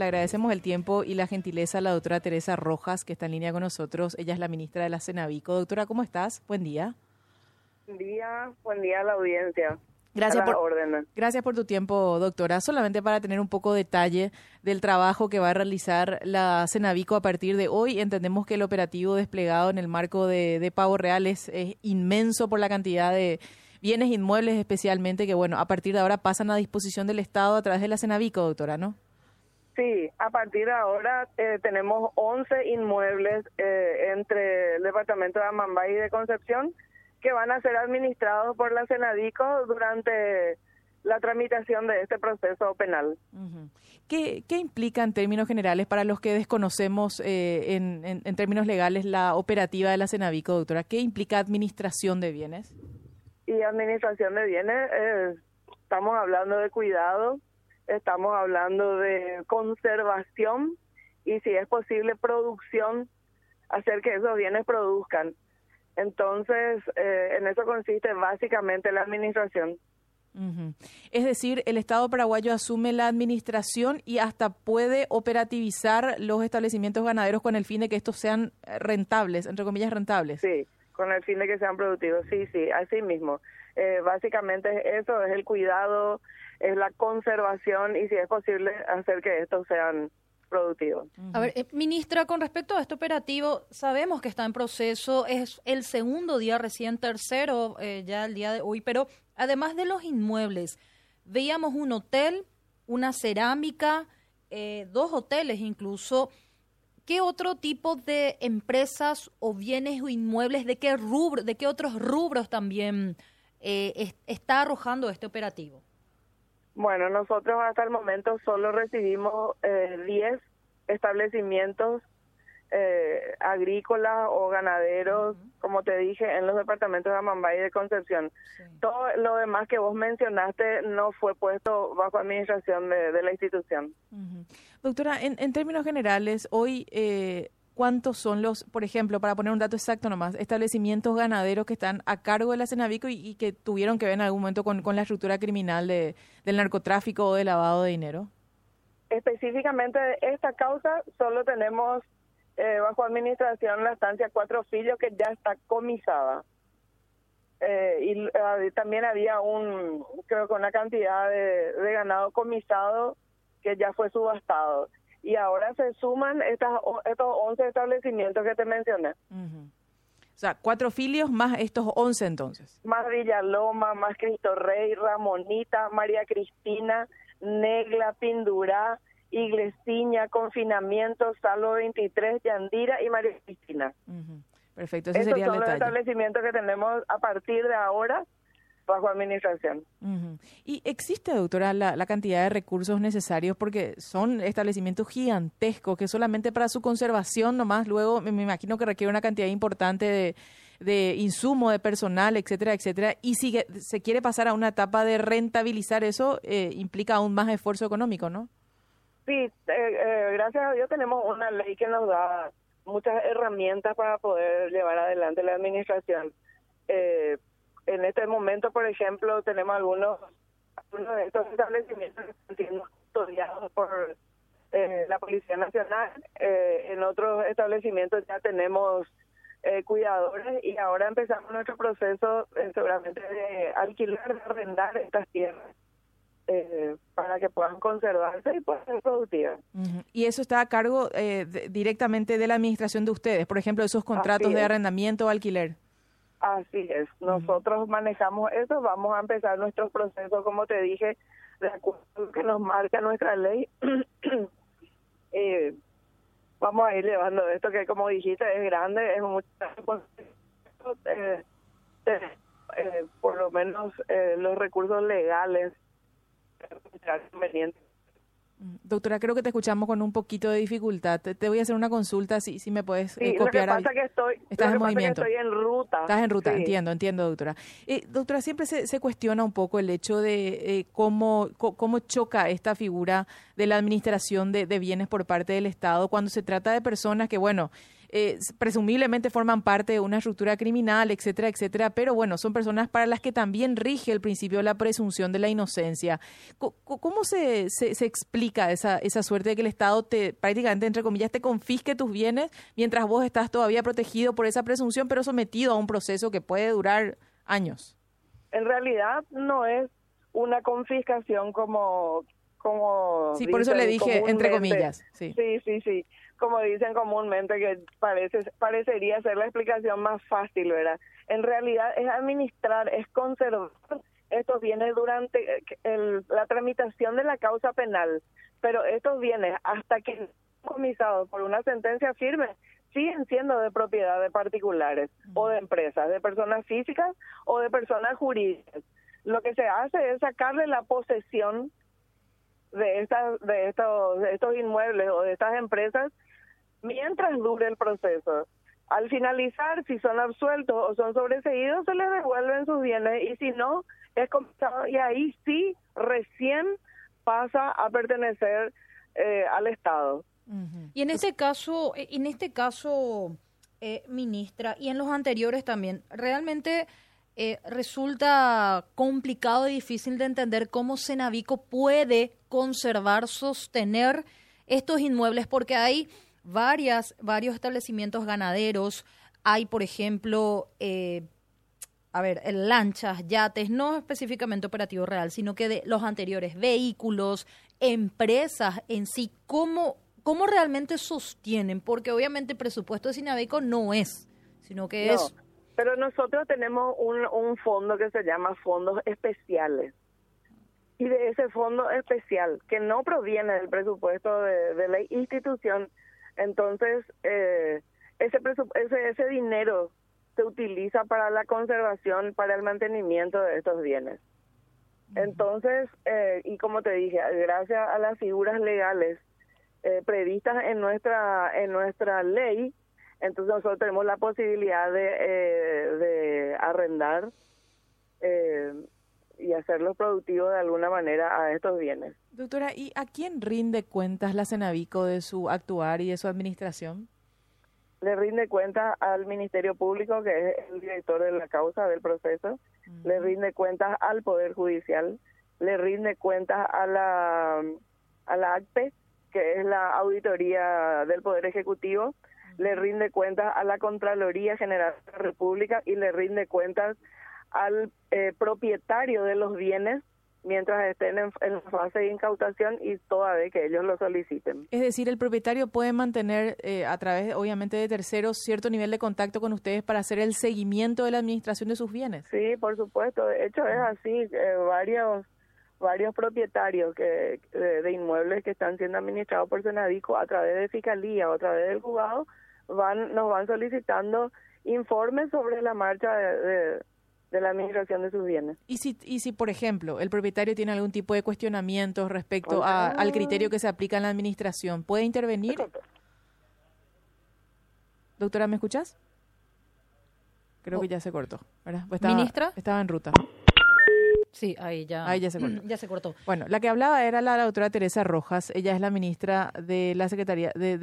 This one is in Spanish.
Le agradecemos el tiempo y la gentileza a la doctora Teresa Rojas, que está en línea con nosotros. Ella es la ministra de la Cenavico. Doctora, ¿cómo estás? Buen día. Buen día, buen día a la audiencia. Gracias por, órdenes. gracias por tu tiempo, doctora. Solamente para tener un poco de detalle del trabajo que va a realizar la Cenavico a partir de hoy, entendemos que el operativo desplegado en el marco de, de Pavo Real es, es inmenso por la cantidad de bienes inmuebles especialmente que, bueno, a partir de ahora pasan a disposición del Estado a través de la Cenavico, doctora, ¿no? Sí, a partir de ahora eh, tenemos 11 inmuebles eh, entre el departamento de Amambay y de Concepción que van a ser administrados por la Senadico durante la tramitación de este proceso penal. ¿Qué, ¿Qué, implica en términos generales para los que desconocemos eh, en, en, términos legales la operativa de la Senavico, doctora? ¿Qué implica administración de bienes? Y administración de bienes, eh, estamos hablando de cuidado, estamos hablando de conservación y si es posible producción, hacer que esos bienes produzcan. Entonces, eh, en eso consiste básicamente la administración. Es decir, el Estado paraguayo asume la administración y hasta puede operativizar los establecimientos ganaderos con el fin de que estos sean rentables, entre comillas rentables. Sí, con el fin de que sean productivos, sí, sí, así mismo. Eh, básicamente eso es el cuidado, es la conservación y si es posible hacer que estos sean productivos. A ver, eh, ministra, con respecto a este operativo, sabemos que está en proceso, es el segundo día recién, tercero eh, ya el día de hoy, pero además de los inmuebles, veíamos un hotel, una cerámica, eh, dos hoteles incluso. ¿Qué otro tipo de empresas o bienes o inmuebles, de qué rubro, de qué otros rubros también está arrojando este operativo? Bueno, nosotros hasta el momento solo recibimos 10 eh, establecimientos eh, agrícolas o ganaderos, como te dije, en los departamentos de Amambay y de Concepción. Todo lo demás que vos mencionaste no fue puesto bajo administración de, la institución. Doctora, en, en, términos generales, hoy eh, cuántos son los, por ejemplo, para poner un dato exacto nomás, establecimientos ganaderos que están a cargo de la Cenavico y, que tuvieron que ver en algún momento con, la estructura criminal de, del narcotráfico o del lavado de dinero? Específicamente de esta causa solo tenemos eh, bajo administración la estancia Cuatro Fillos que ya está comisada. Eh, y uh, también había un, creo que una cantidad de, de ganado comisado que ya fue subastado y ahora se suman estas, estos 11 establecimientos que te mencioné. O sea, cuatro filios más estos 11 entonces. Más Villaloma, más Cristo Rey, Ramonita, María Cristina, Negla, Pindurá, Iglesiña, Confinamiento, Salvo 23, Yandira y María Cristina. Perfecto, ese sería son el los establecimientos que tenemos a partir de ahora bajo administración. ¿Y existe, doctora, la, cantidad de recursos necesarios? Porque son establecimientos gigantescos que solamente para su conservación nomás, luego me, imagino que requiere una cantidad importante de, de insumo, de personal, etcétera, etcétera. Y si se quiere pasar a una etapa de rentabilizar eso, eh, implica aún más esfuerzo económico, ¿no? Sí, eh, eh, gracias a Dios tenemos una ley que nos da muchas herramientas para poder llevar adelante la administración. Eh, en este momento, por ejemplo, tenemos algunos, algunos de estos establecimientos que están siendo custodiados por eh, la Policía Nacional. Eh, en otros establecimientos ya tenemos eh, cuidadores y ahora empezamos nuestro proceso seguramente de alquilar, de arrendar estas tierras. para que puedan conservarse y puedan ser productivas. Y eso está a cargo directamente de la administración de ustedes, por ejemplo, esos contratos de arrendamiento o alquiler. Así es, nosotros manejamos eso, vamos a empezar nuestro proceso, como te dije, de acuerdo a lo que nos marca nuestra ley. eh, vamos a ir llevando esto que, como dijiste, es grande, es mucho. Eh, eh, por lo menos eh, los recursos legales convenientes Doctora, creo que te escuchamos con un poquito de dificultad. Te, voy a hacer una consulta, si, si me puedes eh, copiar. Lo que pasa que estoy, Estás en movimiento. estoy en ruta. Estás en ruta, entiendo, entiendo, doctora. Eh, doctora, siempre se, se, cuestiona un poco el hecho de eh, cómo, cómo choca esta figura de la administración de, de, bienes por parte del Estado cuando se trata de personas que, bueno, eh, presumiblemente forman parte de una estructura criminal, etcétera, etcétera, pero bueno, son personas para las que también rige el principio de la presunción de la inocencia. ¿Cómo se, se, explica esa, esa suerte de que el Estado te, prácticamente, entre comillas, te confisque tus bienes mientras vos estás todavía protegido por esa presunción, pero sometido a un proceso que puede durar años? En realidad no es una confiscación como como sí por eso le dije entre comillas sí sí sí sí como dicen comúnmente, que parece, parecería ser la explicación más fácil, ¿verdad? En realidad es administrar, es conservar estos bienes durante la tramitación de la causa penal, pero estos bienes, hasta que comisados por una sentencia firme, siguen siendo de propiedad de particulares o de empresas, de personas físicas o de personas jurídicas. Lo que se hace es sacarle la posesión de estas de estos de estos inmuebles o de estas empresas mientras dure el proceso. Al finalizar, si son absueltos o son sobreseídos, se les devuelven sus bienes y si no, es compensado y ahí sí recién pasa a pertenecer eh, al Estado. Y en este caso, eh, en este caso, eh, ministra, y en los anteriores también, realmente resulta complicado y difícil de entender cómo Senavico puede conservar, sostener estos inmuebles, porque hay varias, varios establecimientos ganaderos. Hay, por ejemplo, eh, a ver, lanchas, yates, no específicamente operativo real, sino que de los anteriores, vehículos, empresas en sí, ¿cómo, cómo realmente sostienen? Porque obviamente el presupuesto de Sinabeco no es, sino que es... Pero nosotros tenemos un, un fondo que se llama fondos especiales. Y de ese fondo especial, que no proviene del presupuesto de, de la institución, entonces, eh, ese, ese, ese dinero se utiliza para la conservación, para el mantenimiento de estos bienes. Entonces, eh, y como te dije, gracias a las figuras legales eh, previstas en nuestra en nuestra ley, entonces nosotros tenemos la posibilidad de, eh, de arrendar eh, y hacerlos productivos de alguna manera a estos bienes. Doctora, ¿y a quién rinde cuentas la Cenavico de su actuar y de su administración? Le rinde cuentas al Ministerio Público, que es el director de la causa del proceso, le rinde cuentas al Poder Judicial, le rinde cuentas a la, a la ACPE, que es la Auditoría del Poder Ejecutivo, le rinde cuentas a la Contraloría General de la República y le rinde cuentas al eh, propietario de los bienes mientras estén en, la fase de incautación y toda vez que ellos lo soliciten. Es decir, el propietario puede mantener eh, a través, obviamente, de terceros cierto nivel de contacto con ustedes para hacer el seguimiento de la administración de sus bienes. Sí, por supuesto. De hecho, es así. Eh, varios varios propietarios que de, inmuebles que están siendo administrados por Senadico a través de Fiscalía o a través del juzgado van nos van solicitando informes sobre la marcha de de la administración de sus bienes. Y si, y si, por ejemplo, el propietario tiene algún tipo de cuestionamientos respecto al criterio que se aplica en la administración, ¿puede intervenir? Doctora, ¿me escuchas? Creo que oh. ya se cortó, ¿verdad? Pues ¿Ministra? Estaba en ruta. Sí, ahí ya. Ahí ya se cortó. ya se cortó. Bueno, la que hablaba era la doctora Teresa Rojas. Ella es la ministra de la Secretaría de